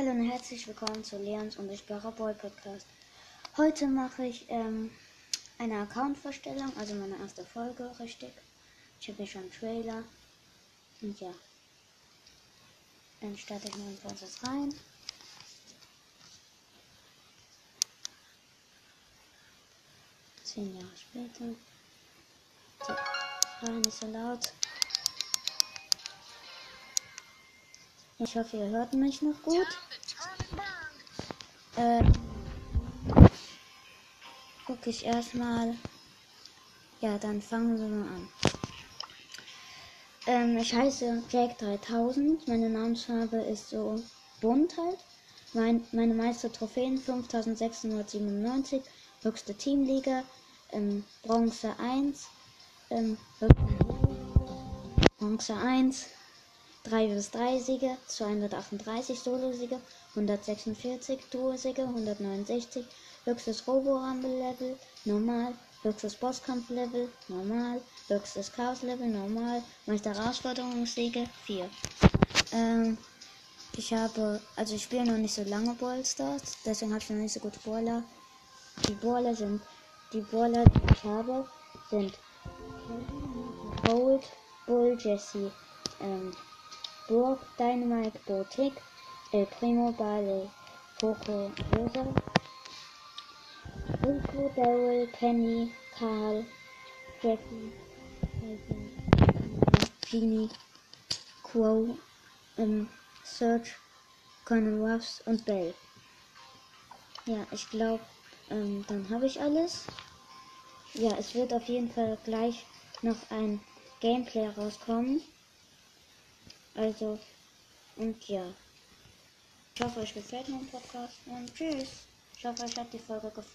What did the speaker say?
Hallo und herzlich willkommen zu Leons Unsichtbarer Boy Podcast. Heute mache ich ähm, eine Account-Vorstellung, also meine erste Folge, richtig. Ich habe hier schon einen Trailer. Und ja. Dann starte ich mal in Prozess rein. Zehn Jahre später. So, war nicht so laut. Ich hoffe, ihr hört mich noch gut. Äh, gucke ich erstmal. Ja, dann fangen wir mal an. Ähm, ich heiße Jack 3000. Meine Namensfarbe ist so bunt halt. Mein, meine meiste Trophäen 5697. Höchste Teamliga. Ähm, Bronze 1. Ähm, Bronze 1. 3 bis 3 Siege, 238 Solo-Siege, 146 Duo-Siege, 169, höchstes Robo-Rumble-Level, normal, höchstes Bosskampf-Level, normal, höchstes Chaos-Level, normal, Meister Herausforderungssiege, 4. Ähm, ich habe, also ich spiele noch nicht so lange Ballstars, deswegen habe ich noch nicht so gute Baller. Die Baller sind, die Baller, die ich habe, sind Gold, Bull, Jesse, ähm, Burg, Dynamite, Botik, El Primo, Bale, Poco, Rosa, Rico, Daryl, Penny, Karl, Jackie, Genie, Quo, ähm, Search, Colonel Ruffs und Bell. Ja, ich glaube, ähm, dann habe ich alles. Ja, es wird auf jeden Fall gleich noch ein Gameplay rauskommen. Also, und ja. Ich hoffe, euch gefällt mein Podcast und tschüss. Ich hoffe, euch hat die Folge gefallen.